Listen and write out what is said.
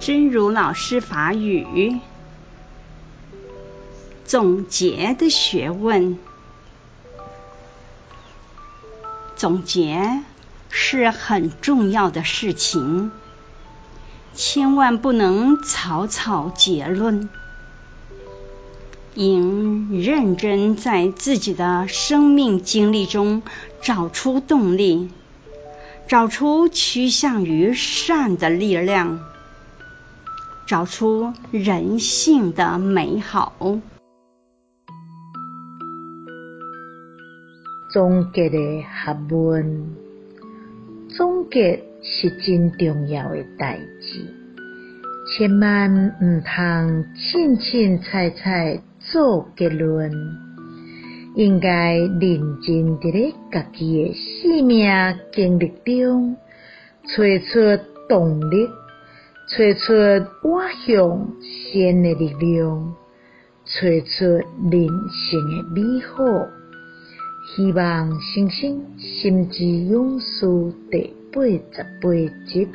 真如老师法语，总结的学问。总结是很重要的事情，千万不能草草结论，应认真在自己的生命经历中找出动力，找出趋向于善的力量。找出人性的美好。总结的学问，总结是真重要的代志，千万毋通凊凊彩彩做结论，应该认真伫咧家己的生命经历中，找出动力。找出我向善的力量，找出人生的美好。希望星星心之勇士第八十八集。